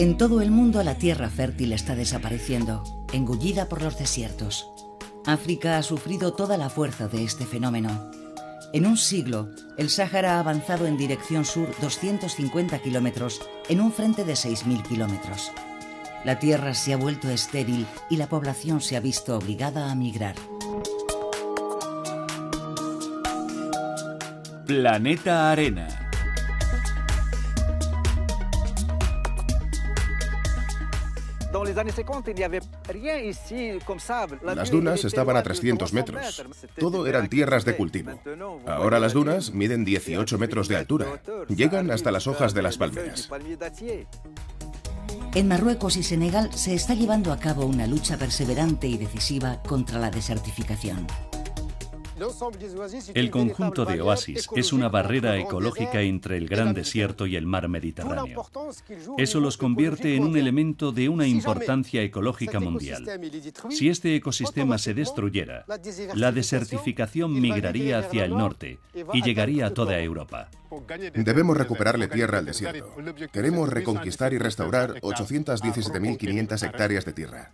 En todo el mundo la tierra fértil está desapareciendo, engullida por los desiertos. África ha sufrido toda la fuerza de este fenómeno. En un siglo, el Sáhara ha avanzado en dirección sur 250 kilómetros en un frente de 6.000 kilómetros. La tierra se ha vuelto estéril y la población se ha visto obligada a migrar. Planeta Arena. Las dunas estaban a 300 metros. Todo eran tierras de cultivo. Ahora las dunas miden 18 metros de altura. Llegan hasta las hojas de las palmeras. En Marruecos y Senegal se está llevando a cabo una lucha perseverante y decisiva contra la desertificación. El conjunto de oasis es una barrera ecológica entre el gran desierto y el mar Mediterráneo. Eso los convierte en un elemento de una importancia ecológica mundial. Si este ecosistema se destruyera, la desertificación migraría hacia el norte y llegaría a toda Europa. Debemos recuperarle tierra al desierto. Queremos reconquistar y restaurar 817.500 hectáreas de tierra.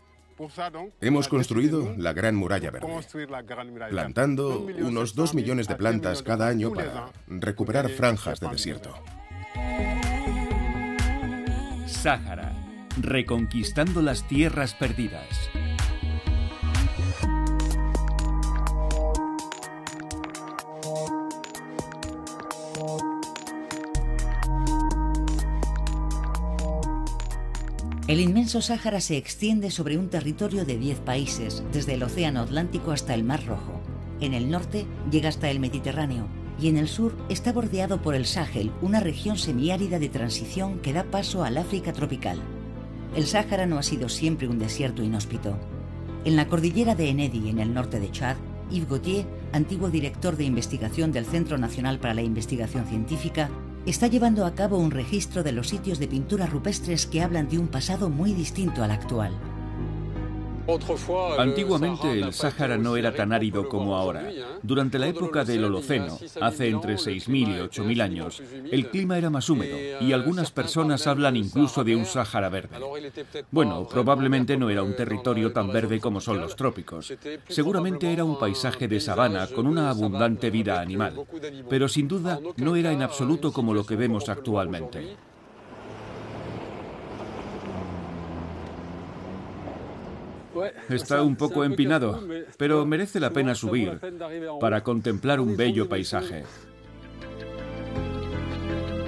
Hemos construido la Gran Muralla Verde, plantando unos 2 millones de plantas cada año para recuperar franjas de desierto. Sáhara, reconquistando las tierras perdidas. El inmenso Sáhara se extiende sobre un territorio de 10 países, desde el Océano Atlántico hasta el Mar Rojo. En el norte llega hasta el Mediterráneo y en el sur está bordeado por el Sahel, una región semiárida de transición que da paso al África tropical. El Sáhara no ha sido siempre un desierto inhóspito. En la cordillera de Enedi, en el norte de Chad, Yves Gauthier, antiguo director de investigación del Centro Nacional para la Investigación Científica, está llevando a cabo un registro de los sitios de pintura rupestres que hablan de un pasado muy distinto al actual. Antiguamente el Sáhara no era tan árido como ahora. Durante la época del Holoceno, hace entre 6.000 y 8.000 años, el clima era más húmedo y algunas personas hablan incluso de un Sáhara verde. Bueno, probablemente no era un territorio tan verde como son los trópicos. Seguramente era un paisaje de sabana con una abundante vida animal, pero sin duda no era en absoluto como lo que vemos actualmente. Está un poco empinado, pero merece la pena subir para contemplar un bello paisaje.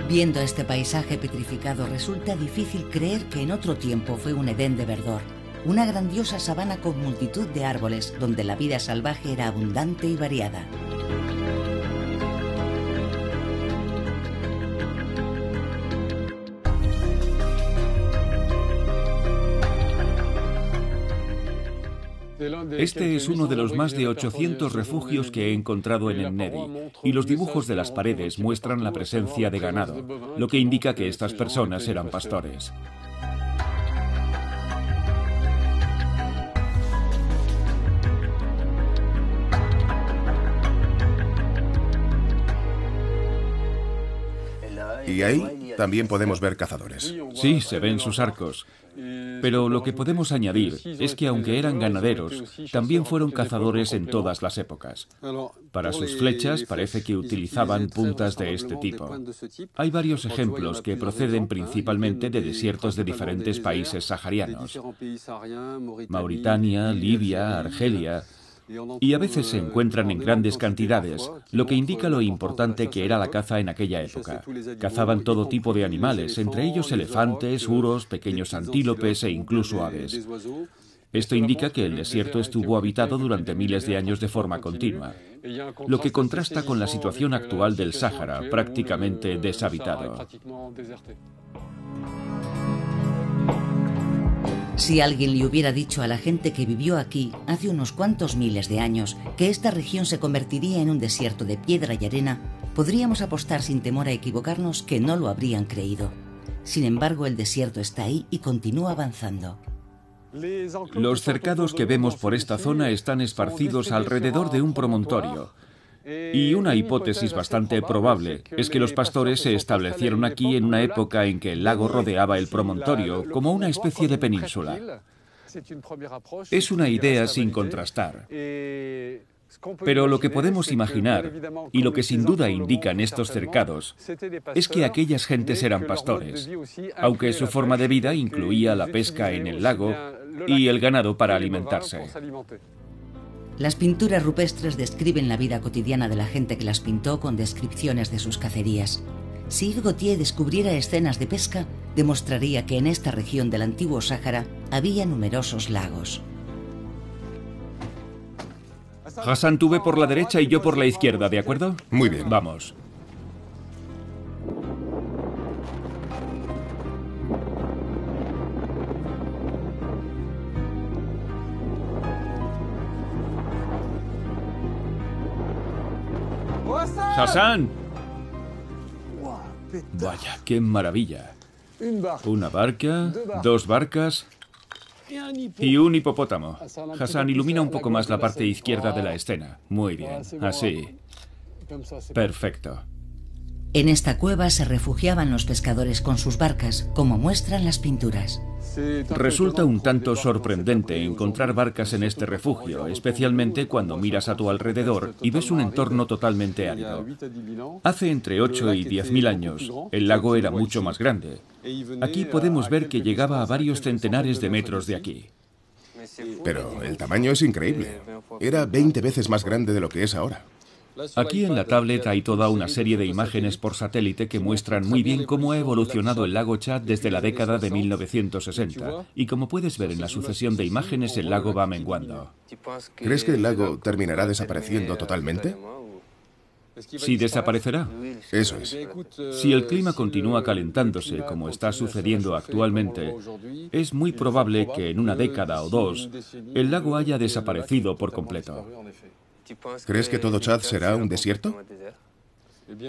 Viendo este paisaje petrificado resulta difícil creer que en otro tiempo fue un Edén de verdor, una grandiosa sabana con multitud de árboles donde la vida salvaje era abundante y variada. Este es uno de los más de 800 refugios que he encontrado en Ennedi, y los dibujos de las paredes muestran la presencia de ganado, lo que indica que estas personas eran pastores. Y ahí también podemos ver cazadores. Sí, se ven sus arcos. Pero lo que podemos añadir es que aunque eran ganaderos, también fueron cazadores en todas las épocas. Para sus flechas parece que utilizaban puntas de este tipo. Hay varios ejemplos que proceden principalmente de desiertos de diferentes países saharianos. Mauritania, Libia, Argelia, y a veces se encuentran en grandes cantidades, lo que indica lo importante que era la caza en aquella época. Cazaban todo tipo de animales, entre ellos elefantes, uros, pequeños antílopes e incluso aves. Esto indica que el desierto estuvo habitado durante miles de años de forma continua, lo que contrasta con la situación actual del Sáhara, prácticamente deshabitado. Si alguien le hubiera dicho a la gente que vivió aquí hace unos cuantos miles de años que esta región se convertiría en un desierto de piedra y arena, podríamos apostar sin temor a equivocarnos que no lo habrían creído. Sin embargo, el desierto está ahí y continúa avanzando. Los cercados que vemos por esta zona están esparcidos alrededor de un promontorio. Y una hipótesis bastante probable es que los pastores se establecieron aquí en una época en que el lago rodeaba el promontorio, como una especie de península. Es una idea sin contrastar. Pero lo que podemos imaginar, y lo que sin duda indican estos cercados, es que aquellas gentes eran pastores, aunque su forma de vida incluía la pesca en el lago y el ganado para alimentarse. Las pinturas rupestres describen la vida cotidiana de la gente que las pintó con descripciones de sus cacerías. Si Yves Gautier descubriera escenas de pesca, demostraría que en esta región del antiguo Sáhara había numerosos lagos. Hassan, tú ve por la derecha y yo por la izquierda, ¿de acuerdo? Muy bien. Vamos. Hassan. Vaya, qué maravilla. Una barca, dos barcas y un hipopótamo. Hassan, ilumina un poco más la parte izquierda de la escena. Muy bien, así. Perfecto. En esta cueva se refugiaban los pescadores con sus barcas, como muestran las pinturas. Resulta un tanto sorprendente encontrar barcas en este refugio, especialmente cuando miras a tu alrededor y ves un entorno totalmente árido. Hace entre 8 y 10 mil años, el lago era mucho más grande. Aquí podemos ver que llegaba a varios centenares de metros de aquí. Pero el tamaño es increíble. Era 20 veces más grande de lo que es ahora. Aquí en la tablet hay toda una serie de imágenes por satélite que muestran muy bien cómo ha evolucionado el lago Chad desde la década de 1960. Y como puedes ver en la sucesión de imágenes, el lago va menguando. ¿Crees que el lago terminará desapareciendo totalmente? Si desaparecerá. Eso es. Si el clima continúa calentándose como está sucediendo actualmente, es muy probable que en una década o dos el lago haya desaparecido por completo. ¿Crees que todo Chad será un desierto?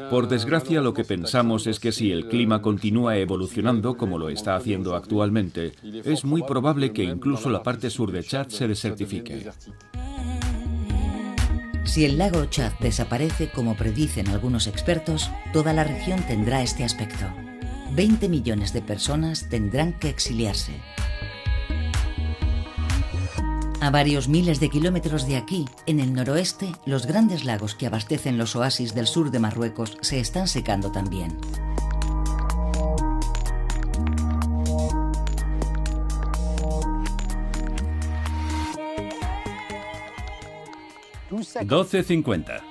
Por desgracia, lo que pensamos es que si el clima continúa evolucionando como lo está haciendo actualmente, es muy probable que incluso la parte sur de Chad se desertifique. Si el lago Chad desaparece, como predicen algunos expertos, toda la región tendrá este aspecto. 20 millones de personas tendrán que exiliarse. A varios miles de kilómetros de aquí, en el noroeste, los grandes lagos que abastecen los oasis del sur de Marruecos se están secando también. $12.50.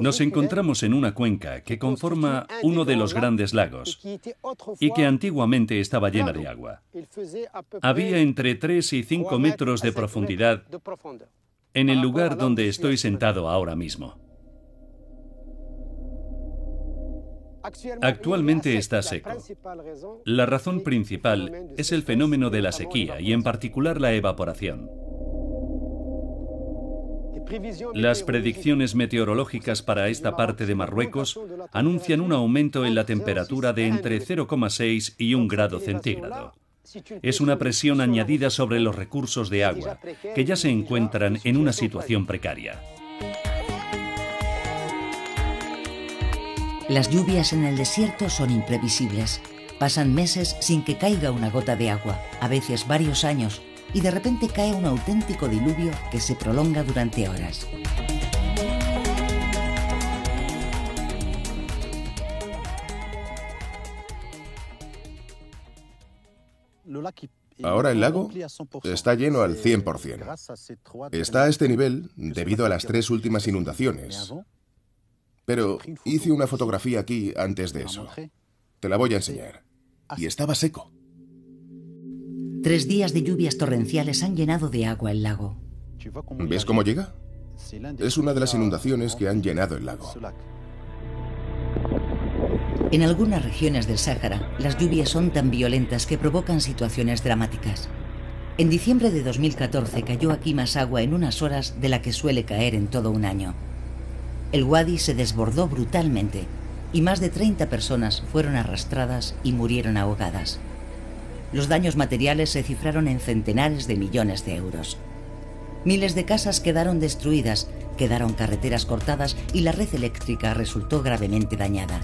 Nos encontramos en una cuenca que conforma uno de los grandes lagos y que antiguamente estaba llena de agua. Había entre 3 y 5 metros de profundidad en el lugar donde estoy sentado ahora mismo. Actualmente está seco. La razón principal es el fenómeno de la sequía y en particular la evaporación. Las predicciones meteorológicas para esta parte de Marruecos anuncian un aumento en la temperatura de entre 0,6 y 1 grado centígrado. Es una presión añadida sobre los recursos de agua, que ya se encuentran en una situación precaria. Las lluvias en el desierto son imprevisibles. Pasan meses sin que caiga una gota de agua, a veces varios años, y de repente cae un auténtico diluvio que se prolonga durante horas. Ahora el lago está lleno al 100%. Está a este nivel debido a las tres últimas inundaciones. Pero hice una fotografía aquí antes de eso. Te la voy a enseñar. Y estaba seco. Tres días de lluvias torrenciales han llenado de agua el lago. ¿Ves cómo llega? Es una de las inundaciones que han llenado el lago. En algunas regiones del Sáhara, las lluvias son tan violentas que provocan situaciones dramáticas. En diciembre de 2014 cayó aquí más agua en unas horas de la que suele caer en todo un año. El Wadi se desbordó brutalmente y más de 30 personas fueron arrastradas y murieron ahogadas. Los daños materiales se cifraron en centenares de millones de euros. Miles de casas quedaron destruidas, quedaron carreteras cortadas y la red eléctrica resultó gravemente dañada.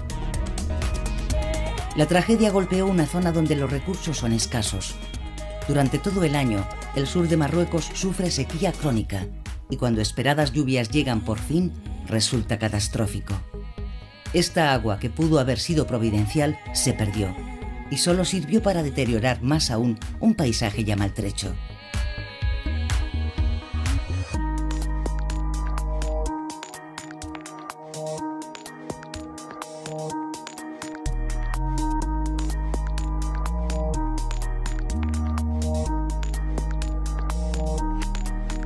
La tragedia golpeó una zona donde los recursos son escasos. Durante todo el año, el sur de Marruecos sufre sequía crónica y cuando esperadas lluvias llegan por fin, resulta catastrófico. Esta agua, que pudo haber sido providencial, se perdió y solo sirvió para deteriorar más aún un paisaje ya maltrecho.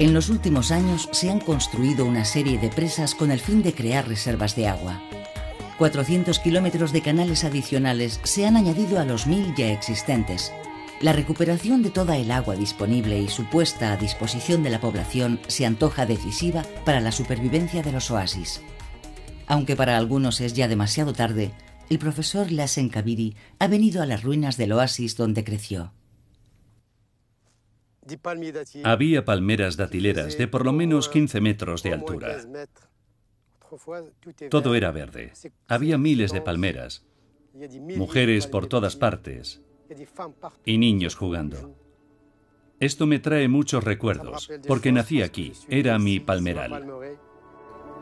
En los últimos años se han construido una serie de presas con el fin de crear reservas de agua. 400 kilómetros de canales adicionales se han añadido a los mil ya existentes. La recuperación de toda el agua disponible y su puesta a disposición de la población se antoja decisiva para la supervivencia de los oasis. Aunque para algunos es ya demasiado tarde, el profesor Lassen Kabiri ha venido a las ruinas del oasis donde creció. Había palmeras datileras de por lo menos 15 metros de altura. Todo era verde. Había miles de palmeras, mujeres por todas partes y niños jugando. Esto me trae muchos recuerdos, porque nací aquí, era mi palmeral.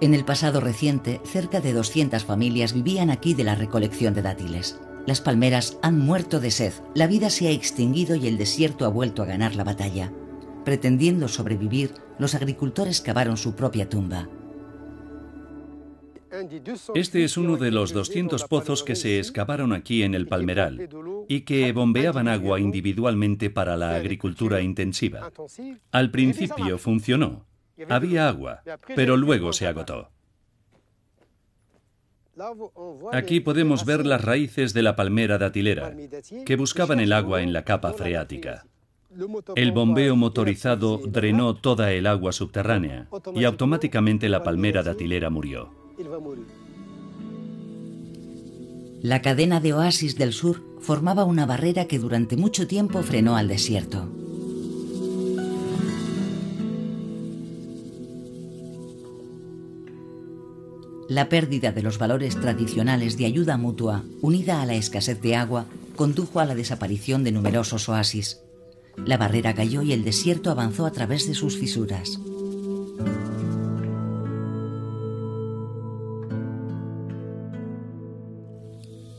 En el pasado reciente, cerca de 200 familias vivían aquí de la recolección de dátiles. Las palmeras han muerto de sed, la vida se ha extinguido y el desierto ha vuelto a ganar la batalla. Pretendiendo sobrevivir, los agricultores cavaron su propia tumba. Este es uno de los 200 pozos que se excavaron aquí en el Palmeral y que bombeaban agua individualmente para la agricultura intensiva. Al principio funcionó. Había agua, pero luego se agotó. Aquí podemos ver las raíces de la palmera datilera, que buscaban el agua en la capa freática. El bombeo motorizado drenó toda el agua subterránea y automáticamente la palmera datilera murió. La cadena de oasis del sur formaba una barrera que durante mucho tiempo frenó al desierto. La pérdida de los valores tradicionales de ayuda mutua, unida a la escasez de agua, condujo a la desaparición de numerosos oasis. La barrera cayó y el desierto avanzó a través de sus fisuras.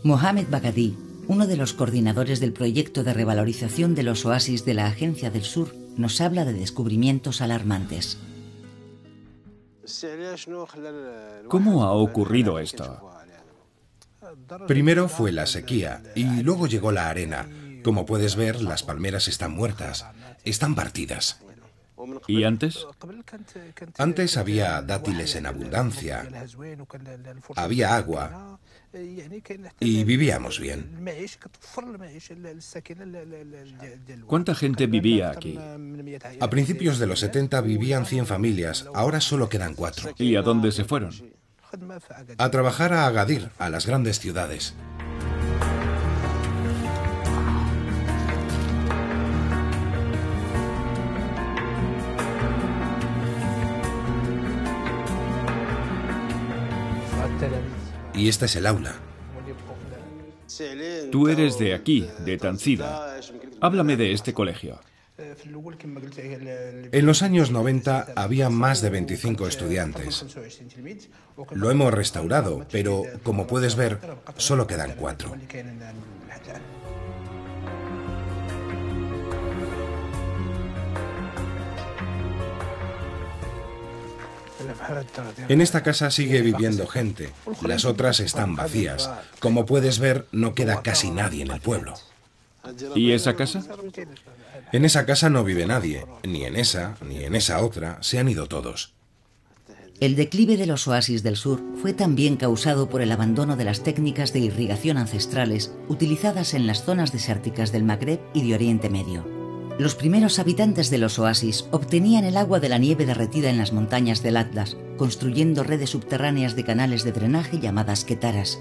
Mohamed Bagadi, uno de los coordinadores del proyecto de revalorización de los oasis de la Agencia del Sur, nos habla de descubrimientos alarmantes. ¿Cómo ha ocurrido esto? Primero fue la sequía y luego llegó la arena. Como puedes ver, las palmeras están muertas, están partidas. ¿Y antes? Antes había dátiles en abundancia, había agua y vivíamos bien. ¿Cuánta gente vivía aquí? A principios de los 70 vivían 100 familias, ahora solo quedan cuatro. ¿Y a dónde se fueron? A trabajar a Agadir, a las grandes ciudades. Y esta es el aula. Tú eres de aquí, de Tancida. Háblame de este colegio. En los años 90 había más de 25 estudiantes. Lo hemos restaurado, pero como puedes ver, solo quedan cuatro. En esta casa sigue viviendo gente. Las otras están vacías. Como puedes ver, no queda casi nadie en el pueblo. ¿Y esa casa? En esa casa no vive nadie. Ni en esa, ni en esa otra. Se han ido todos. El declive de los oasis del sur fue también causado por el abandono de las técnicas de irrigación ancestrales utilizadas en las zonas desérticas del Magreb y de Oriente Medio. Los primeros habitantes de los oasis obtenían el agua de la nieve derretida en las montañas del Atlas, construyendo redes subterráneas de canales de drenaje llamadas quetaras.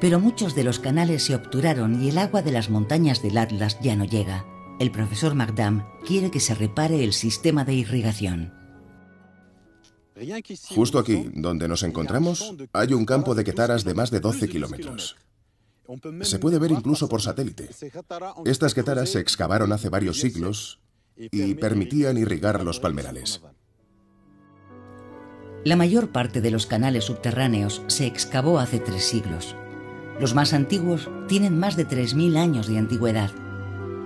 Pero muchos de los canales se obturaron y el agua de las montañas del Atlas ya no llega. El profesor McDam quiere que se repare el sistema de irrigación. Justo aquí, donde nos encontramos, hay un campo de quetaras de más de 12 kilómetros. Se puede ver incluso por satélite. Estas quetaras se excavaron hace varios siglos y permitían irrigar los palmerales. La mayor parte de los canales subterráneos se excavó hace tres siglos. Los más antiguos tienen más de 3.000 años de antigüedad.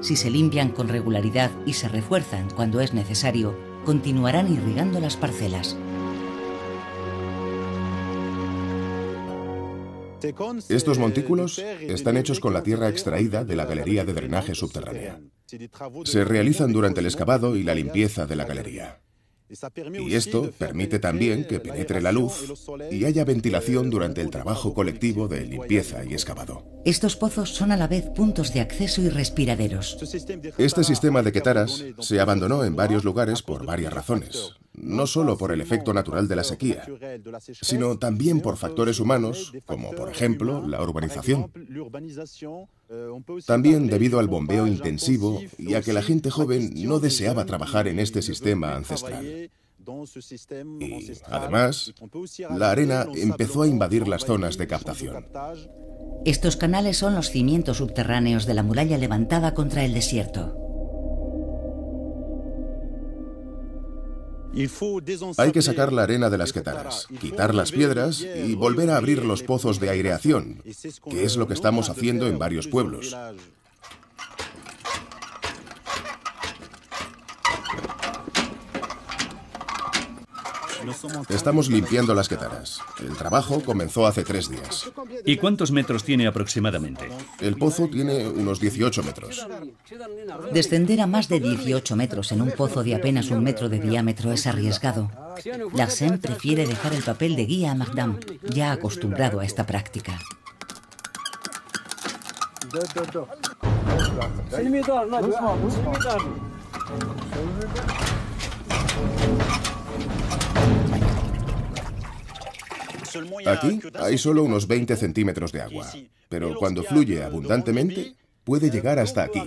Si se limpian con regularidad y se refuerzan cuando es necesario, continuarán irrigando las parcelas. Estos montículos están hechos con la tierra extraída de la galería de drenaje subterránea. Se realizan durante el excavado y la limpieza de la galería. Y esto permite también que penetre la luz y haya ventilación durante el trabajo colectivo de limpieza y excavado. Estos pozos son a la vez puntos de acceso y respiraderos. Este sistema de quetaras se abandonó en varios lugares por varias razones no solo por el efecto natural de la sequía, sino también por factores humanos, como por ejemplo la urbanización. También debido al bombeo intensivo y a que la gente joven no deseaba trabajar en este sistema ancestral. Y además, la arena empezó a invadir las zonas de captación. Estos canales son los cimientos subterráneos de la muralla levantada contra el desierto. Hay que sacar la arena de las quetaras, quitar las piedras y volver a abrir los pozos de aireación, que es lo que estamos haciendo en varios pueblos. Estamos limpiando las quetaras. El trabajo comenzó hace tres días. ¿Y cuántos metros tiene aproximadamente? El pozo tiene unos 18 metros. Descender a más de 18 metros en un pozo de apenas un metro de diámetro es arriesgado. Larsen prefiere dejar el papel de guía a Magdam, ya acostumbrado a esta práctica. Aquí hay solo unos 20 centímetros de agua, pero cuando fluye abundantemente puede llegar hasta aquí,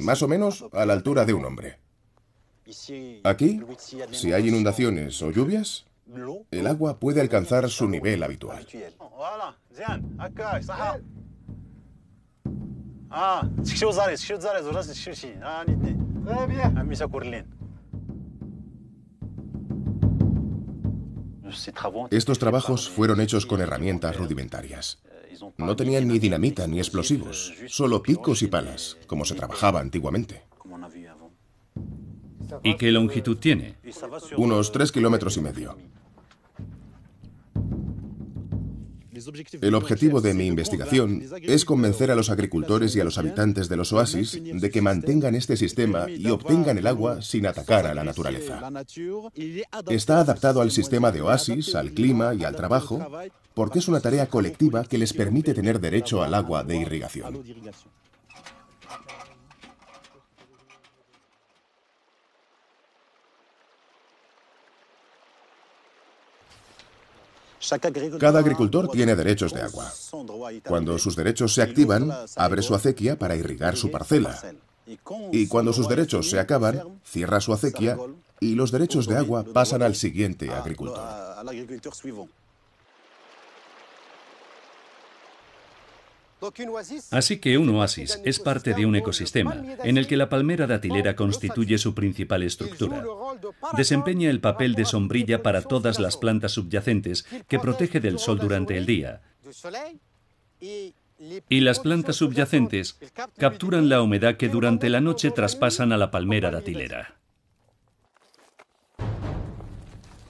más o menos a la altura de un hombre. Aquí, si hay inundaciones o lluvias, el agua puede alcanzar su nivel habitual. Estos trabajos fueron hechos con herramientas rudimentarias. No tenían ni dinamita ni explosivos, solo picos y palas, como se trabajaba antiguamente. ¿Y qué longitud tiene? Unos tres kilómetros y medio. El objetivo de mi investigación es convencer a los agricultores y a los habitantes de los oasis de que mantengan este sistema y obtengan el agua sin atacar a la naturaleza. Está adaptado al sistema de oasis, al clima y al trabajo, porque es una tarea colectiva que les permite tener derecho al agua de irrigación. Cada agricultor tiene derechos de agua. Cuando sus derechos se activan, abre su acequia para irrigar su parcela. Y cuando sus derechos se acaban, cierra su acequia y los derechos de agua pasan al siguiente agricultor. Así que un oasis es parte de un ecosistema en el que la palmera datilera constituye su principal estructura. Desempeña el papel de sombrilla para todas las plantas subyacentes que protege del sol durante el día. Y las plantas subyacentes capturan la humedad que durante la noche traspasan a la palmera datilera.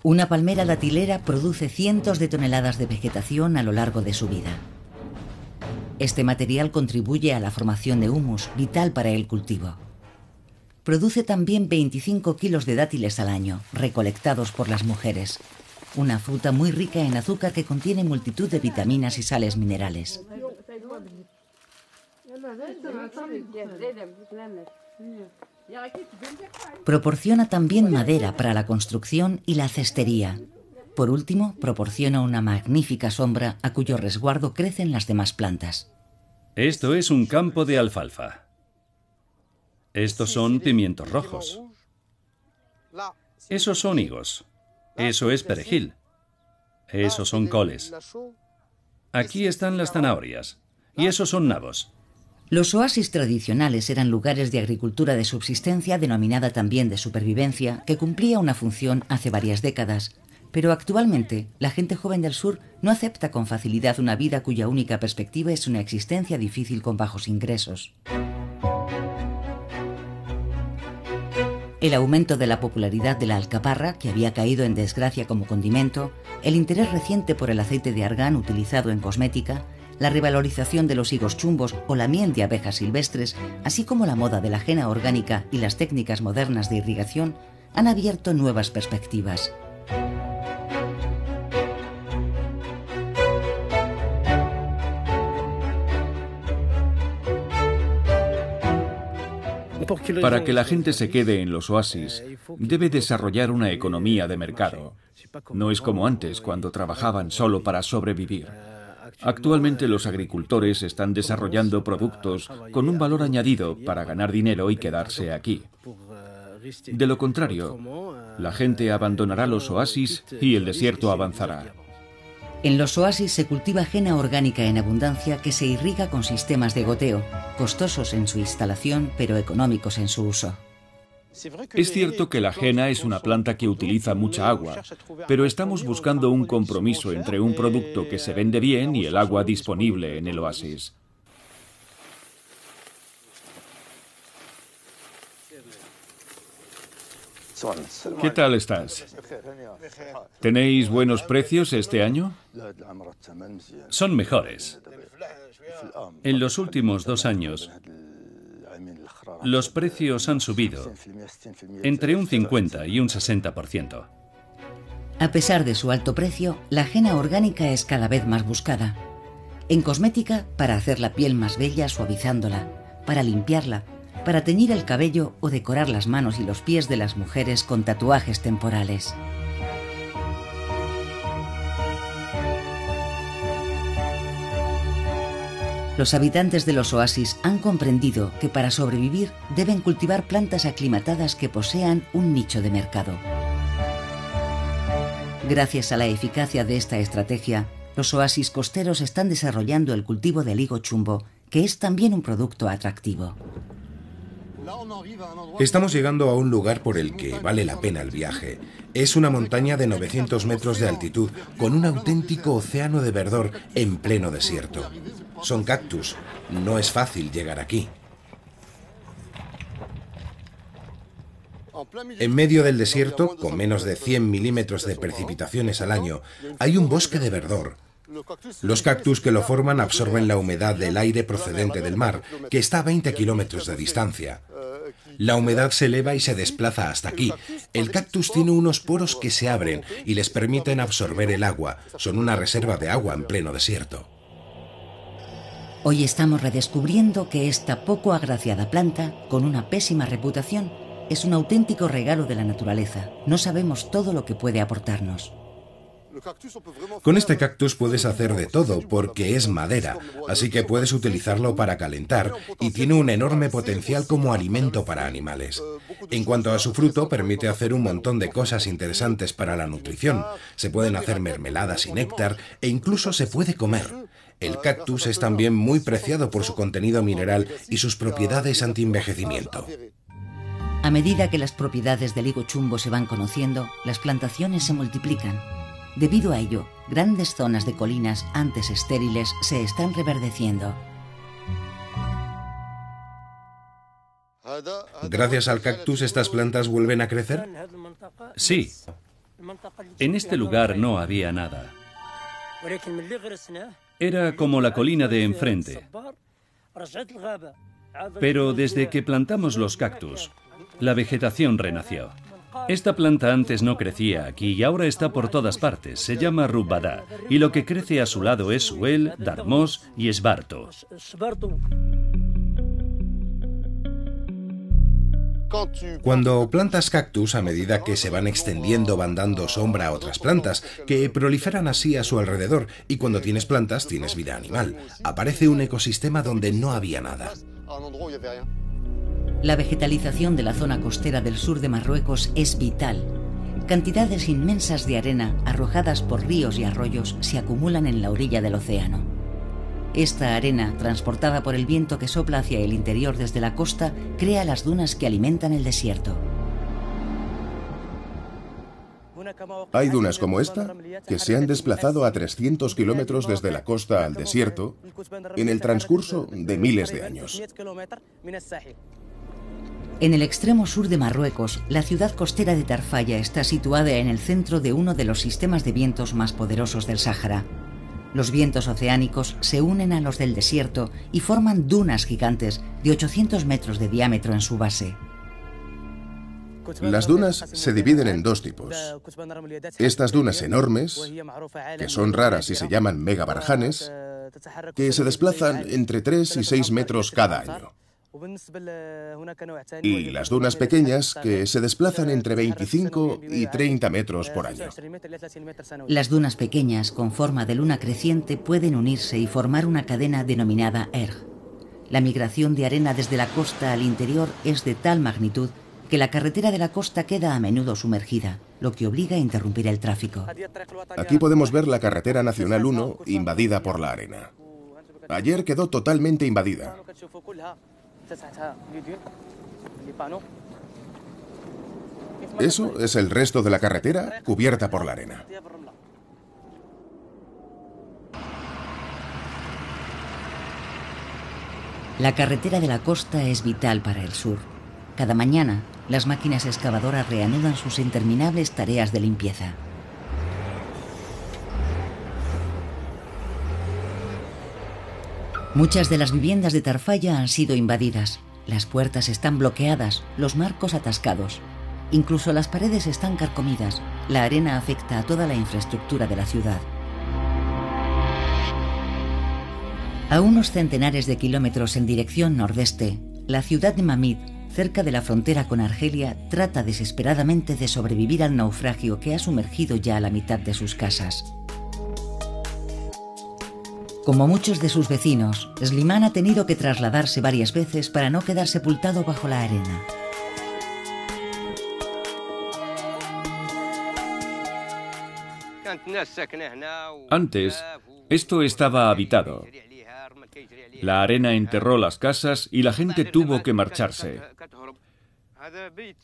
Una palmera datilera produce cientos de toneladas de vegetación a lo largo de su vida. Este material contribuye a la formación de humus, vital para el cultivo. Produce también 25 kilos de dátiles al año, recolectados por las mujeres. Una fruta muy rica en azúcar que contiene multitud de vitaminas y sales minerales. Proporciona también madera para la construcción y la cestería. Por último, proporciona una magnífica sombra a cuyo resguardo crecen las demás plantas. Esto es un campo de alfalfa. Estos son pimientos rojos. Esos son higos. Eso es perejil. Esos son coles. Aquí están las zanahorias. Y esos son nabos. Los oasis tradicionales eran lugares de agricultura de subsistencia denominada también de supervivencia, que cumplía una función hace varias décadas. Pero actualmente, la gente joven del sur no acepta con facilidad una vida cuya única perspectiva es una existencia difícil con bajos ingresos. El aumento de la popularidad de la alcaparra, que había caído en desgracia como condimento, el interés reciente por el aceite de argán utilizado en cosmética, la revalorización de los higos chumbos o la miel de abejas silvestres, así como la moda de la ajena orgánica y las técnicas modernas de irrigación, han abierto nuevas perspectivas. Para que la gente se quede en los oasis, debe desarrollar una economía de mercado. No es como antes, cuando trabajaban solo para sobrevivir. Actualmente los agricultores están desarrollando productos con un valor añadido para ganar dinero y quedarse aquí. De lo contrario, la gente abandonará los oasis y el desierto avanzará. En los oasis se cultiva ajena orgánica en abundancia que se irriga con sistemas de goteo, costosos en su instalación pero económicos en su uso. Es cierto que la ajena es una planta que utiliza mucha agua, pero estamos buscando un compromiso entre un producto que se vende bien y el agua disponible en el oasis. ¿Qué tal estás? ¿Tenéis buenos precios este año? Son mejores. En los últimos dos años, los precios han subido entre un 50 y un 60%. A pesar de su alto precio, la ajena orgánica es cada vez más buscada. En cosmética, para hacer la piel más bella suavizándola, para limpiarla, para teñir el cabello o decorar las manos y los pies de las mujeres con tatuajes temporales. Los habitantes de los oasis han comprendido que para sobrevivir deben cultivar plantas aclimatadas que posean un nicho de mercado. Gracias a la eficacia de esta estrategia, los oasis costeros están desarrollando el cultivo del higo chumbo, que es también un producto atractivo. Estamos llegando a un lugar por el que vale la pena el viaje. Es una montaña de 900 metros de altitud con un auténtico océano de verdor en pleno desierto. Son cactus. No es fácil llegar aquí. En medio del desierto, con menos de 100 milímetros de precipitaciones al año, hay un bosque de verdor. Los cactus que lo forman absorben la humedad del aire procedente del mar, que está a 20 kilómetros de distancia. La humedad se eleva y se desplaza hasta aquí. El cactus tiene unos poros que se abren y les permiten absorber el agua. Son una reserva de agua en pleno desierto. Hoy estamos redescubriendo que esta poco agraciada planta, con una pésima reputación, es un auténtico regalo de la naturaleza. No sabemos todo lo que puede aportarnos. Con este cactus puedes hacer de todo porque es madera, así que puedes utilizarlo para calentar y tiene un enorme potencial como alimento para animales. En cuanto a su fruto, permite hacer un montón de cosas interesantes para la nutrición. Se pueden hacer mermeladas y néctar e incluso se puede comer. El cactus es también muy preciado por su contenido mineral y sus propiedades anti-envejecimiento. A medida que las propiedades del higo chumbo se van conociendo, las plantaciones se multiplican. Debido a ello, grandes zonas de colinas antes estériles se están reverdeciendo. Gracias al cactus, ¿estas plantas vuelven a crecer? Sí. En este lugar no había nada. Era como la colina de enfrente. Pero desde que plantamos los cactus, la vegetación renació. Esta planta antes no crecía aquí y ahora está por todas partes. Se llama rubada y lo que crece a su lado es suel, darmos y esbarto. Cuando plantas cactus, a medida que se van extendiendo van dando sombra a otras plantas, que proliferan así a su alrededor, y cuando tienes plantas tienes vida animal. Aparece un ecosistema donde no había nada. La vegetalización de la zona costera del sur de Marruecos es vital. Cantidades inmensas de arena arrojadas por ríos y arroyos se acumulan en la orilla del océano. Esta arena, transportada por el viento que sopla hacia el interior desde la costa, crea las dunas que alimentan el desierto. Hay dunas como esta que se han desplazado a 300 kilómetros desde la costa al desierto en el transcurso de miles de años. En el extremo sur de Marruecos, la ciudad costera de Tarfaya está situada en el centro de uno de los sistemas de vientos más poderosos del Sáhara. Los vientos oceánicos se unen a los del desierto y forman dunas gigantes de 800 metros de diámetro en su base. Las dunas se dividen en dos tipos. Estas dunas enormes, que son raras y se llaman megabarjanes, que se desplazan entre 3 y 6 metros cada año. Y las dunas pequeñas que se desplazan entre 25 y 30 metros por año. Las dunas pequeñas con forma de luna creciente pueden unirse y formar una cadena denominada ERG. La migración de arena desde la costa al interior es de tal magnitud que la carretera de la costa queda a menudo sumergida, lo que obliga a interrumpir el tráfico. Aquí podemos ver la carretera nacional 1 invadida por la arena. Ayer quedó totalmente invadida. Eso es el resto de la carretera cubierta por la arena. La carretera de la costa es vital para el sur. Cada mañana, las máquinas excavadoras reanudan sus interminables tareas de limpieza. Muchas de las viviendas de Tarfaya han sido invadidas. Las puertas están bloqueadas, los marcos atascados. Incluso las paredes están carcomidas. La arena afecta a toda la infraestructura de la ciudad. A unos centenares de kilómetros en dirección nordeste, la ciudad de Mamid, cerca de la frontera con Argelia, trata desesperadamente de sobrevivir al naufragio que ha sumergido ya a la mitad de sus casas. Como muchos de sus vecinos, Slimán ha tenido que trasladarse varias veces para no quedar sepultado bajo la arena. Antes, esto estaba habitado. La arena enterró las casas y la gente tuvo que marcharse.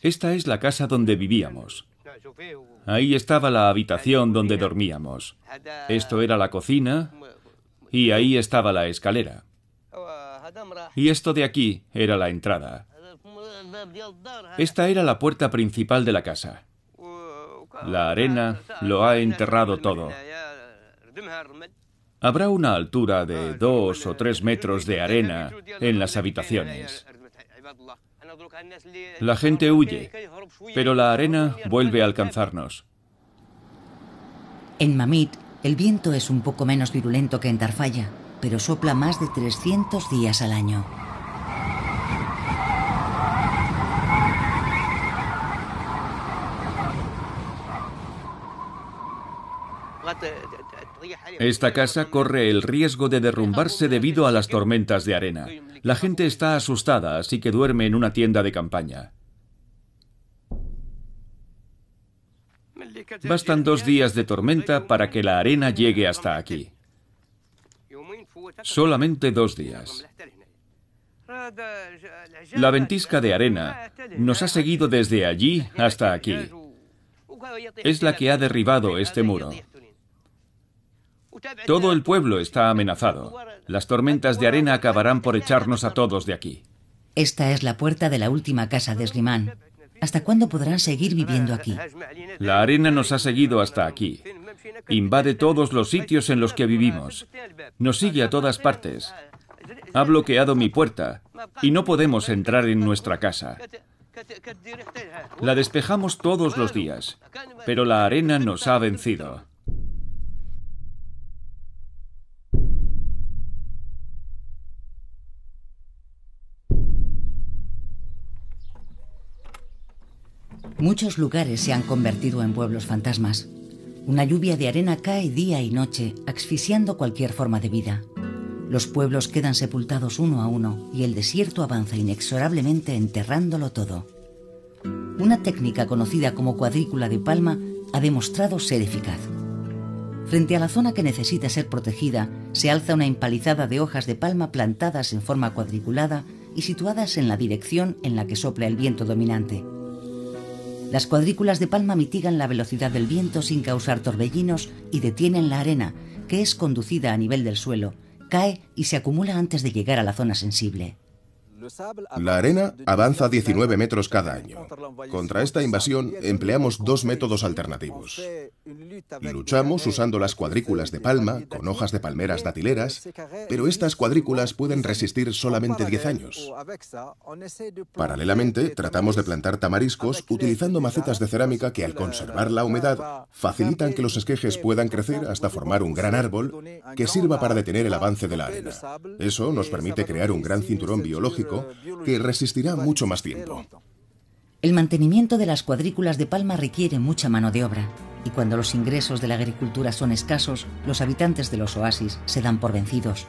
Esta es la casa donde vivíamos. Ahí estaba la habitación donde dormíamos. Esto era la cocina, y ahí estaba la escalera. Y esto de aquí era la entrada. Esta era la puerta principal de la casa. La arena lo ha enterrado todo. Habrá una altura de dos o tres metros de arena en las habitaciones. La gente huye, pero la arena vuelve a alcanzarnos. En Mamit, el viento es un poco menos virulento que en Tarfaya, pero sopla más de 300 días al año. Esta casa corre el riesgo de derrumbarse debido a las tormentas de arena. La gente está asustada, así que duerme en una tienda de campaña. Bastan dos días de tormenta para que la arena llegue hasta aquí. Solamente dos días. La ventisca de arena nos ha seguido desde allí hasta aquí. Es la que ha derribado este muro. Todo el pueblo está amenazado. Las tormentas de arena acabarán por echarnos a todos de aquí. Esta es la puerta de la última casa de Slimán. ¿Hasta cuándo podrán seguir viviendo aquí? La arena nos ha seguido hasta aquí. Invade todos los sitios en los que vivimos. Nos sigue a todas partes. Ha bloqueado mi puerta y no podemos entrar en nuestra casa. La despejamos todos los días, pero la arena nos ha vencido. Muchos lugares se han convertido en pueblos fantasmas. Una lluvia de arena cae día y noche, asfixiando cualquier forma de vida. Los pueblos quedan sepultados uno a uno y el desierto avanza inexorablemente enterrándolo todo. Una técnica conocida como cuadrícula de palma ha demostrado ser eficaz. Frente a la zona que necesita ser protegida, se alza una empalizada de hojas de palma plantadas en forma cuadriculada y situadas en la dirección en la que sopla el viento dominante. Las cuadrículas de palma mitigan la velocidad del viento sin causar torbellinos y detienen la arena, que es conducida a nivel del suelo, cae y se acumula antes de llegar a la zona sensible. La arena avanza 19 metros cada año. Contra esta invasión empleamos dos métodos alternativos. Luchamos usando las cuadrículas de palma con hojas de palmeras datileras, pero estas cuadrículas pueden resistir solamente 10 años. Paralelamente, tratamos de plantar tamariscos utilizando macetas de cerámica que al conservar la humedad facilitan que los esquejes puedan crecer hasta formar un gran árbol que sirva para detener el avance de la arena. Eso nos permite crear un gran cinturón biológico que resistirá mucho más tiempo. El mantenimiento de las cuadrículas de palma requiere mucha mano de obra, y cuando los ingresos de la agricultura son escasos, los habitantes de los oasis se dan por vencidos.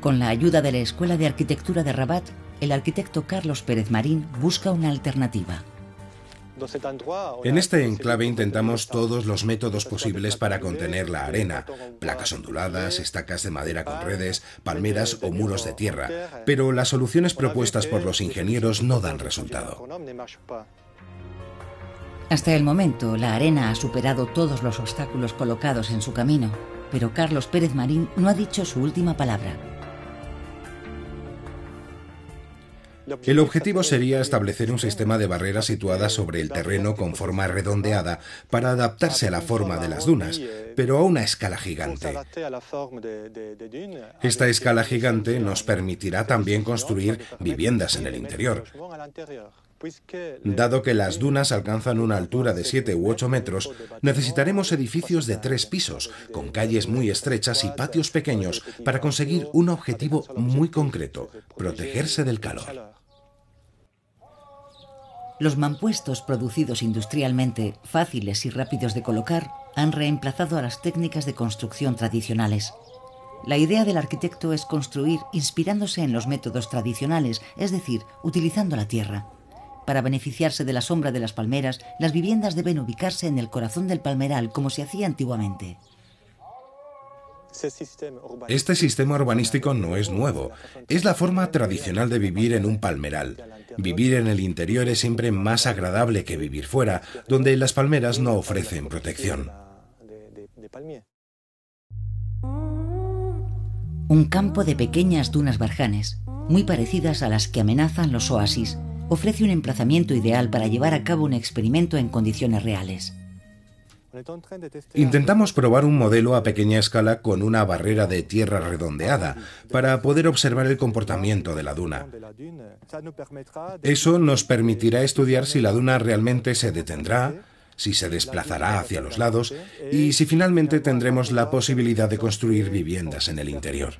Con la ayuda de la Escuela de Arquitectura de Rabat, el arquitecto Carlos Pérez Marín busca una alternativa. En este enclave intentamos todos los métodos posibles para contener la arena, placas onduladas, estacas de madera con redes, palmeras o muros de tierra, pero las soluciones propuestas por los ingenieros no dan resultado. Hasta el momento, la arena ha superado todos los obstáculos colocados en su camino, pero Carlos Pérez Marín no ha dicho su última palabra. El objetivo sería establecer un sistema de barreras situadas sobre el terreno con forma redondeada para adaptarse a la forma de las dunas, pero a una escala gigante. Esta escala gigante nos permitirá también construir viviendas en el interior. Dado que las dunas alcanzan una altura de 7 u 8 metros, necesitaremos edificios de tres pisos, con calles muy estrechas y patios pequeños, para conseguir un objetivo muy concreto, protegerse del calor. Los mampuestos producidos industrialmente, fáciles y rápidos de colocar, han reemplazado a las técnicas de construcción tradicionales. La idea del arquitecto es construir inspirándose en los métodos tradicionales, es decir, utilizando la tierra. Para beneficiarse de la sombra de las palmeras, las viviendas deben ubicarse en el corazón del palmeral como se hacía antiguamente. Este sistema urbanístico no es nuevo, es la forma tradicional de vivir en un palmeral. Vivir en el interior es siempre más agradable que vivir fuera, donde las palmeras no ofrecen protección. Un campo de pequeñas dunas barjanes, muy parecidas a las que amenazan los oasis, ofrece un emplazamiento ideal para llevar a cabo un experimento en condiciones reales. Intentamos probar un modelo a pequeña escala con una barrera de tierra redondeada para poder observar el comportamiento de la duna. Eso nos permitirá estudiar si la duna realmente se detendrá, si se desplazará hacia los lados y si finalmente tendremos la posibilidad de construir viviendas en el interior.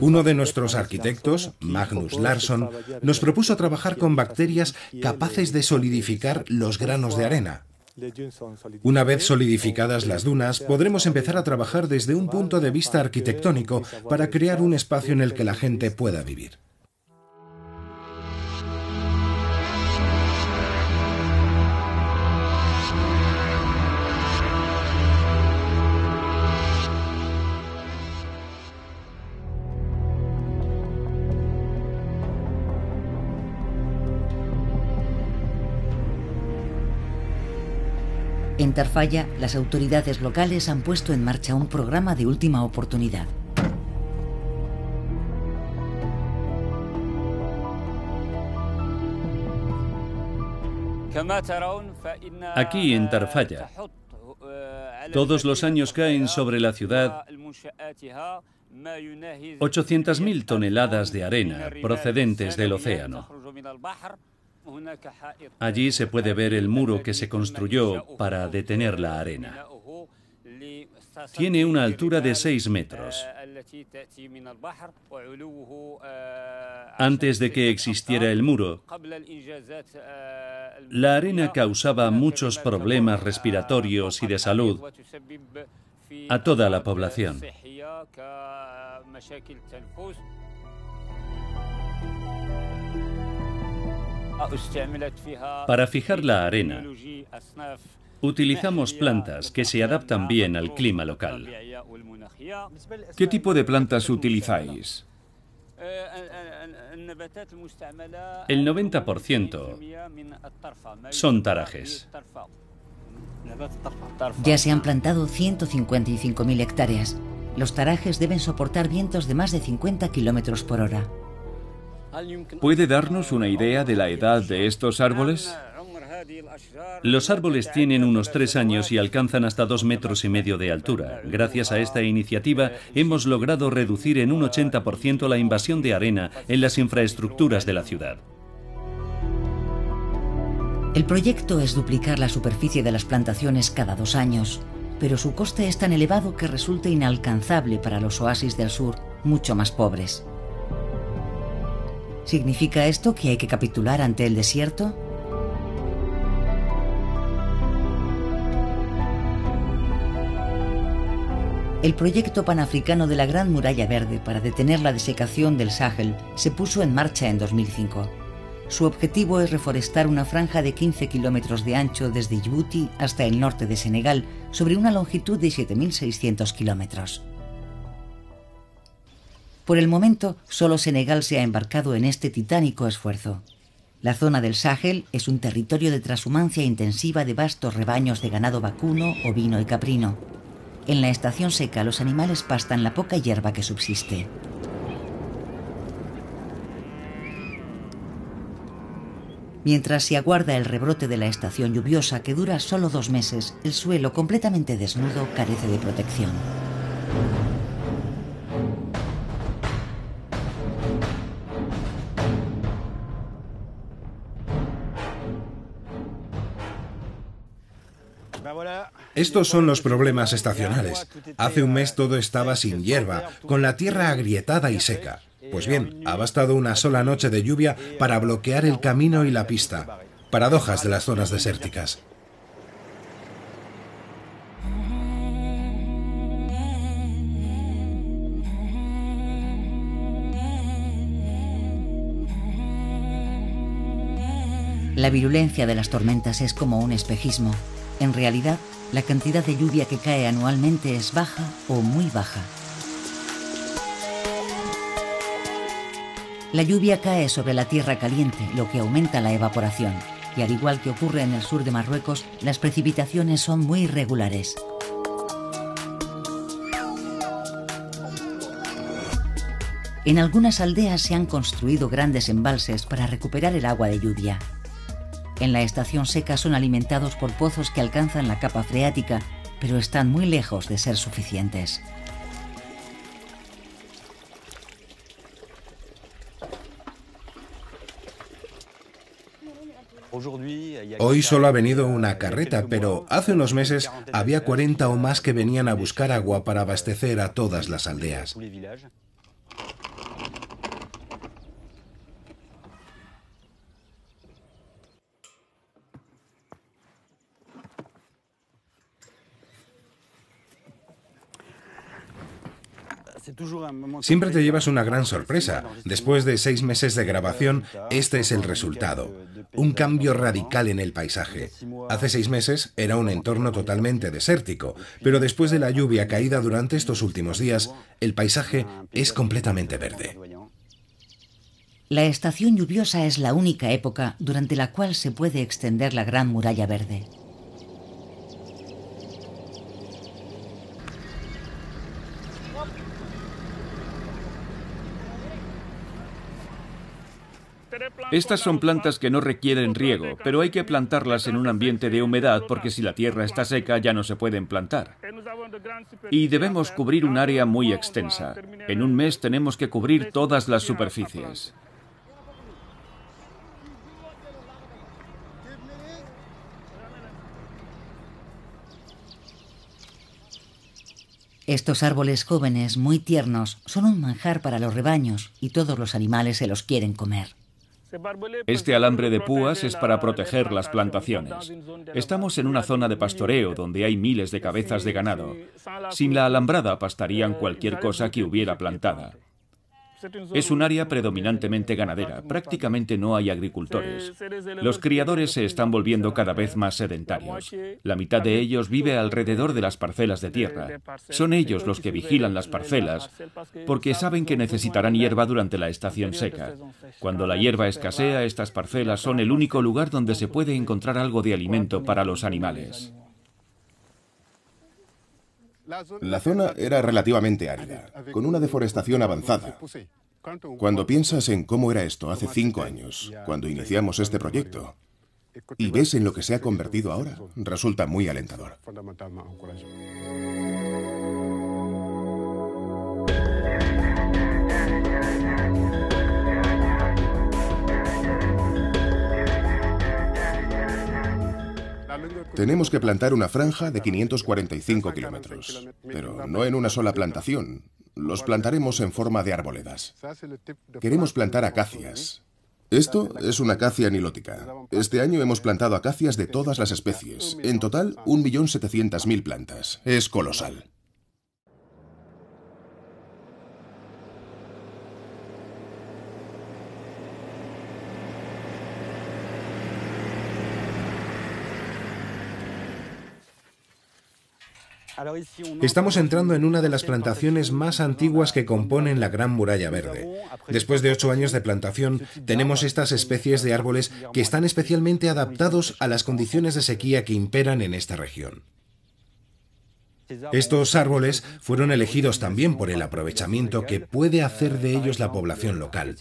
Uno de nuestros arquitectos, Magnus Larsson, nos propuso trabajar con bacterias capaces de solidificar los granos de arena. Una vez solidificadas las dunas, podremos empezar a trabajar desde un punto de vista arquitectónico para crear un espacio en el que la gente pueda vivir. En Tarfaya, las autoridades locales han puesto en marcha un programa de última oportunidad. Aquí en Tarfaya, todos los años caen sobre la ciudad 800.000 toneladas de arena procedentes del océano. Allí se puede ver el muro que se construyó para detener la arena. Tiene una altura de 6 metros. Antes de que existiera el muro, la arena causaba muchos problemas respiratorios y de salud a toda la población. Para fijar la arena, utilizamos plantas que se adaptan bien al clima local. ¿Qué tipo de plantas utilizáis? El 90% son tarajes. Ya se han plantado 155.000 hectáreas. Los tarajes deben soportar vientos de más de 50 kilómetros por hora. ¿Puede darnos una idea de la edad de estos árboles? Los árboles tienen unos tres años y alcanzan hasta dos metros y medio de altura. Gracias a esta iniciativa hemos logrado reducir en un 80% la invasión de arena en las infraestructuras de la ciudad. El proyecto es duplicar la superficie de las plantaciones cada dos años, pero su coste es tan elevado que resulta inalcanzable para los oasis del sur, mucho más pobres. ¿Significa esto que hay que capitular ante el desierto? El proyecto panafricano de la Gran Muralla Verde para detener la desecación del Sahel se puso en marcha en 2005. Su objetivo es reforestar una franja de 15 kilómetros de ancho desde Djibouti hasta el norte de Senegal, sobre una longitud de 7.600 kilómetros. Por el momento, solo Senegal se ha embarcado en este titánico esfuerzo. La zona del Sahel es un territorio de transhumancia intensiva de vastos rebaños de ganado vacuno, ovino y caprino. En la estación seca los animales pastan la poca hierba que subsiste. Mientras se aguarda el rebrote de la estación lluviosa que dura solo dos meses, el suelo completamente desnudo carece de protección. Estos son los problemas estacionales. Hace un mes todo estaba sin hierba, con la tierra agrietada y seca. Pues bien, ha bastado una sola noche de lluvia para bloquear el camino y la pista. Paradojas de las zonas desérticas. La virulencia de las tormentas es como un espejismo. En realidad, la cantidad de lluvia que cae anualmente es baja o muy baja. La lluvia cae sobre la tierra caliente, lo que aumenta la evaporación. Y al igual que ocurre en el sur de Marruecos, las precipitaciones son muy irregulares. En algunas aldeas se han construido grandes embalses para recuperar el agua de lluvia. En la estación seca son alimentados por pozos que alcanzan la capa freática, pero están muy lejos de ser suficientes. Hoy solo ha venido una carreta, pero hace unos meses había 40 o más que venían a buscar agua para abastecer a todas las aldeas. Siempre te llevas una gran sorpresa. Después de seis meses de grabación, este es el resultado. Un cambio radical en el paisaje. Hace seis meses era un entorno totalmente desértico, pero después de la lluvia caída durante estos últimos días, el paisaje es completamente verde. La estación lluviosa es la única época durante la cual se puede extender la Gran Muralla Verde. Estas son plantas que no requieren riego, pero hay que plantarlas en un ambiente de humedad porque si la tierra está seca ya no se pueden plantar. Y debemos cubrir un área muy extensa. En un mes tenemos que cubrir todas las superficies. Estos árboles jóvenes, muy tiernos, son un manjar para los rebaños y todos los animales se los quieren comer. Este alambre de púas es para proteger las plantaciones. Estamos en una zona de pastoreo donde hay miles de cabezas de ganado. Sin la alambrada pastarían cualquier cosa que hubiera plantada. Es un área predominantemente ganadera, prácticamente no hay agricultores. Los criadores se están volviendo cada vez más sedentarios. La mitad de ellos vive alrededor de las parcelas de tierra. Son ellos los que vigilan las parcelas porque saben que necesitarán hierba durante la estación seca. Cuando la hierba escasea, estas parcelas son el único lugar donde se puede encontrar algo de alimento para los animales. La zona era relativamente árida, con una deforestación avanzada. Cuando piensas en cómo era esto hace cinco años, cuando iniciamos este proyecto, y ves en lo que se ha convertido ahora, resulta muy alentador. Tenemos que plantar una franja de 545 kilómetros, pero no en una sola plantación. Los plantaremos en forma de arboledas. Queremos plantar acacias. Esto es una acacia nilótica. Este año hemos plantado acacias de todas las especies. En total, 1.700.000 plantas. Es colosal. Estamos entrando en una de las plantaciones más antiguas que componen la Gran Muralla Verde. Después de ocho años de plantación, tenemos estas especies de árboles que están especialmente adaptados a las condiciones de sequía que imperan en esta región. Estos árboles fueron elegidos también por el aprovechamiento que puede hacer de ellos la población local.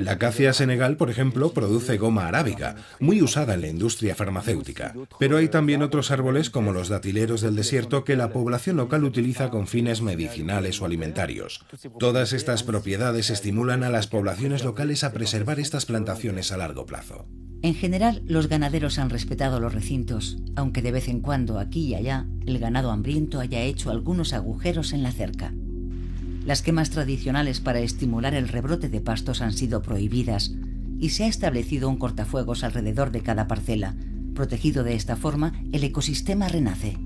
La acacia senegal, por ejemplo, produce goma arábiga, muy usada en la industria farmacéutica. Pero hay también otros árboles, como los datileros del desierto, que la población local utiliza con fines medicinales o alimentarios. Todas estas propiedades estimulan a las poblaciones locales a preservar estas plantaciones a largo plazo. En general, los ganaderos han respetado los recintos, aunque de vez en cuando aquí y allá el ganado hambriento haya hecho algunos agujeros en la cerca. Las quemas tradicionales para estimular el rebrote de pastos han sido prohibidas y se ha establecido un cortafuegos alrededor de cada parcela. Protegido de esta forma, el ecosistema renace.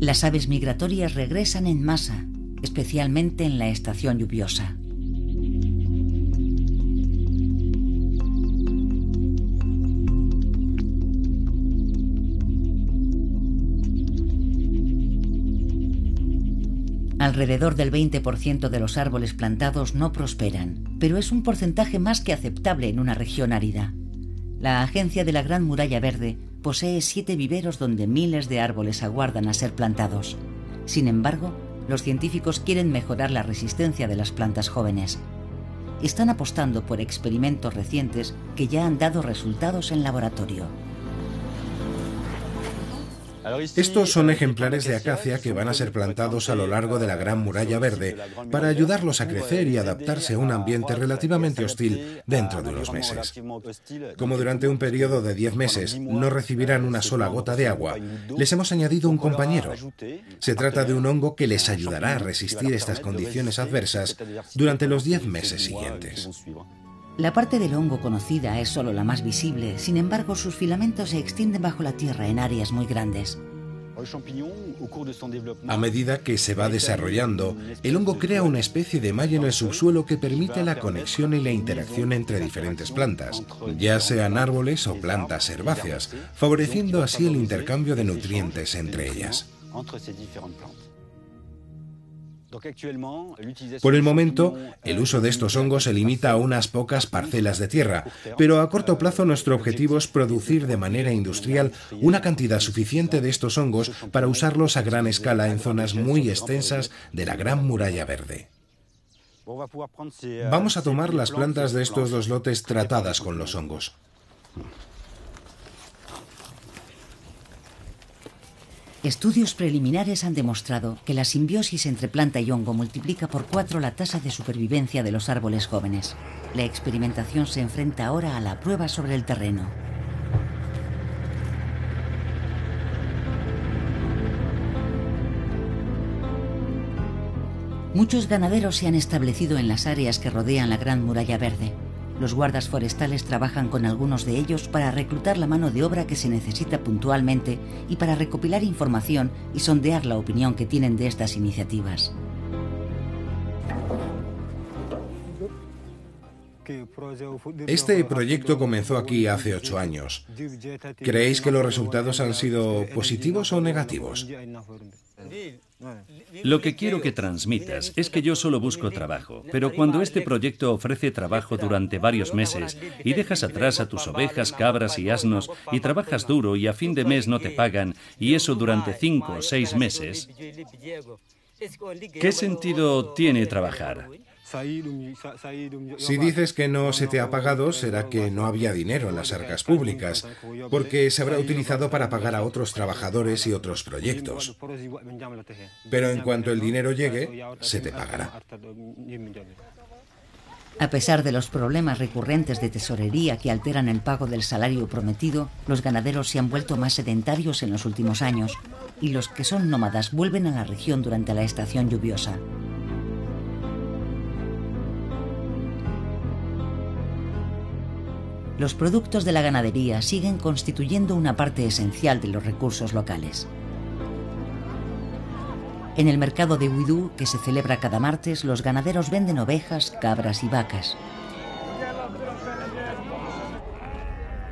Las aves migratorias regresan en masa, especialmente en la estación lluviosa. Alrededor del 20% de los árboles plantados no prosperan, pero es un porcentaje más que aceptable en una región árida. La Agencia de la Gran Muralla Verde posee siete viveros donde miles de árboles aguardan a ser plantados. Sin embargo, los científicos quieren mejorar la resistencia de las plantas jóvenes. Están apostando por experimentos recientes que ya han dado resultados en laboratorio. Estos son ejemplares de acacia que van a ser plantados a lo largo de la Gran Muralla Verde para ayudarlos a crecer y adaptarse a un ambiente relativamente hostil dentro de unos meses. Como durante un periodo de 10 meses no recibirán una sola gota de agua, les hemos añadido un compañero. Se trata de un hongo que les ayudará a resistir estas condiciones adversas durante los 10 meses siguientes. La parte del hongo conocida es solo la más visible, sin embargo sus filamentos se extienden bajo la tierra en áreas muy grandes. A medida que se va desarrollando, el hongo crea una especie de malla en el subsuelo que permite la conexión y la interacción entre diferentes plantas, ya sean árboles o plantas herbáceas, favoreciendo así el intercambio de nutrientes entre ellas. Por el momento, el uso de estos hongos se limita a unas pocas parcelas de tierra, pero a corto plazo nuestro objetivo es producir de manera industrial una cantidad suficiente de estos hongos para usarlos a gran escala en zonas muy extensas de la Gran Muralla Verde. Vamos a tomar las plantas de estos dos lotes tratadas con los hongos. Estudios preliminares han demostrado que la simbiosis entre planta y hongo multiplica por cuatro la tasa de supervivencia de los árboles jóvenes. La experimentación se enfrenta ahora a la prueba sobre el terreno. Muchos ganaderos se han establecido en las áreas que rodean la Gran Muralla Verde. Los guardas forestales trabajan con algunos de ellos para reclutar la mano de obra que se necesita puntualmente y para recopilar información y sondear la opinión que tienen de estas iniciativas. Este proyecto comenzó aquí hace ocho años. ¿Creéis que los resultados han sido positivos o negativos? Lo que quiero que transmitas es que yo solo busco trabajo, pero cuando este proyecto ofrece trabajo durante varios meses y dejas atrás a tus ovejas, cabras y asnos y trabajas duro y a fin de mes no te pagan y eso durante cinco o seis meses, ¿qué sentido tiene trabajar? Si dices que no se te ha pagado, será que no había dinero en las arcas públicas, porque se habrá utilizado para pagar a otros trabajadores y otros proyectos. Pero en cuanto el dinero llegue, se te pagará. A pesar de los problemas recurrentes de tesorería que alteran el pago del salario prometido, los ganaderos se han vuelto más sedentarios en los últimos años y los que son nómadas vuelven a la región durante la estación lluviosa. Los productos de la ganadería siguen constituyendo una parte esencial de los recursos locales. En el mercado de Huidú, que se celebra cada martes, los ganaderos venden ovejas, cabras y vacas.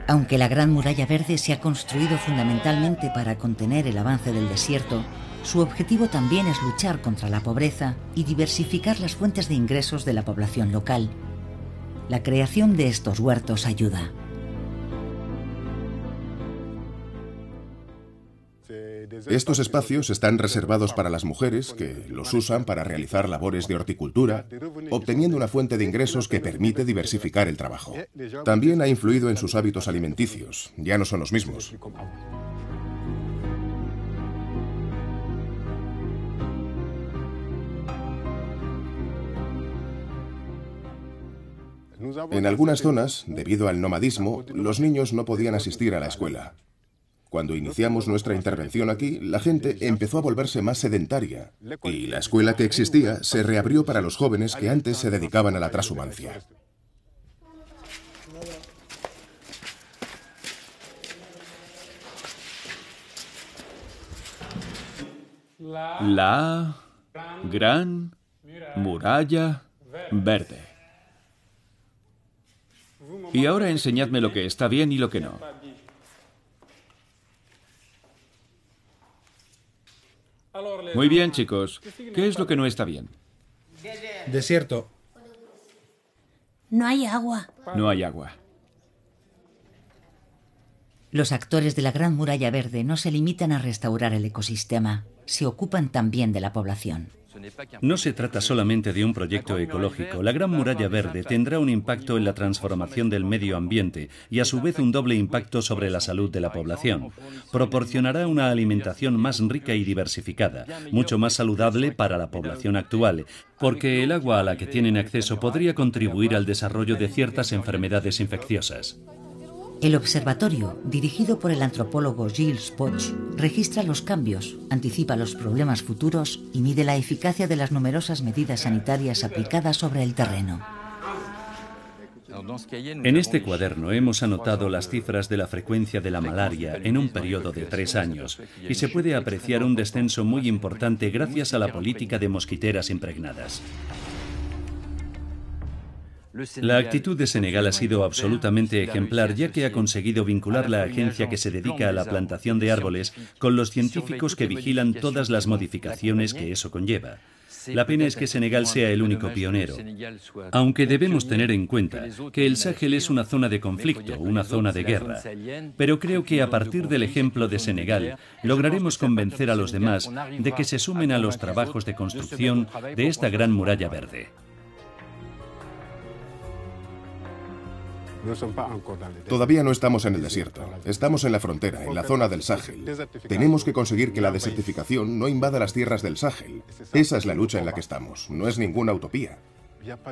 Aunque la Gran Muralla Verde se ha construido fundamentalmente para contener el avance del desierto, su objetivo también es luchar contra la pobreza y diversificar las fuentes de ingresos de la población local, la creación de estos huertos ayuda. Estos espacios están reservados para las mujeres que los usan para realizar labores de horticultura, obteniendo una fuente de ingresos que permite diversificar el trabajo. También ha influido en sus hábitos alimenticios, ya no son los mismos. En algunas zonas, debido al nomadismo, los niños no podían asistir a la escuela. Cuando iniciamos nuestra intervención aquí, la gente empezó a volverse más sedentaria y la escuela que existía se reabrió para los jóvenes que antes se dedicaban a la transhumancia. La gran muralla verde. Y ahora enseñadme lo que está bien y lo que no. Muy bien, chicos. ¿Qué es lo que no está bien? Desierto. No hay agua. No hay agua. Los actores de la Gran Muralla Verde no se limitan a restaurar el ecosistema, se ocupan también de la población. No se trata solamente de un proyecto ecológico. La Gran Muralla Verde tendrá un impacto en la transformación del medio ambiente y a su vez un doble impacto sobre la salud de la población. Proporcionará una alimentación más rica y diversificada, mucho más saludable para la población actual, porque el agua a la que tienen acceso podría contribuir al desarrollo de ciertas enfermedades infecciosas. El observatorio, dirigido por el antropólogo Gilles Poch, registra los cambios, anticipa los problemas futuros y mide la eficacia de las numerosas medidas sanitarias aplicadas sobre el terreno. En este cuaderno hemos anotado las cifras de la frecuencia de la malaria en un periodo de tres años y se puede apreciar un descenso muy importante gracias a la política de mosquiteras impregnadas. La actitud de Senegal ha sido absolutamente ejemplar, ya que ha conseguido vincular la agencia que se dedica a la plantación de árboles con los científicos que vigilan todas las modificaciones que eso conlleva. La pena es que Senegal sea el único pionero, aunque debemos tener en cuenta que el Sahel es una zona de conflicto, una zona de guerra. Pero creo que a partir del ejemplo de Senegal lograremos convencer a los demás de que se sumen a los trabajos de construcción de esta gran muralla verde. Todavía no estamos en el desierto. Estamos en la frontera, en la zona del Sahel. Tenemos que conseguir que la desertificación no invada las tierras del Sahel. Esa es la lucha en la que estamos. No es ninguna utopía.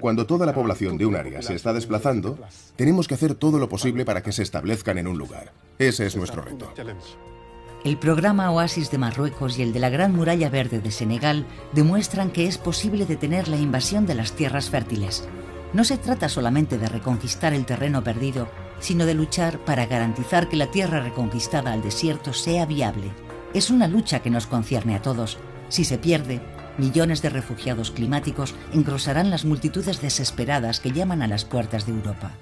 Cuando toda la población de un área se está desplazando, tenemos que hacer todo lo posible para que se establezcan en un lugar. Ese es nuestro reto. El programa Oasis de Marruecos y el de la Gran Muralla Verde de Senegal demuestran que es posible detener la invasión de las tierras fértiles. No se trata solamente de reconquistar el terreno perdido, sino de luchar para garantizar que la tierra reconquistada al desierto sea viable. Es una lucha que nos concierne a todos. Si se pierde, millones de refugiados climáticos engrosarán las multitudes desesperadas que llaman a las puertas de Europa.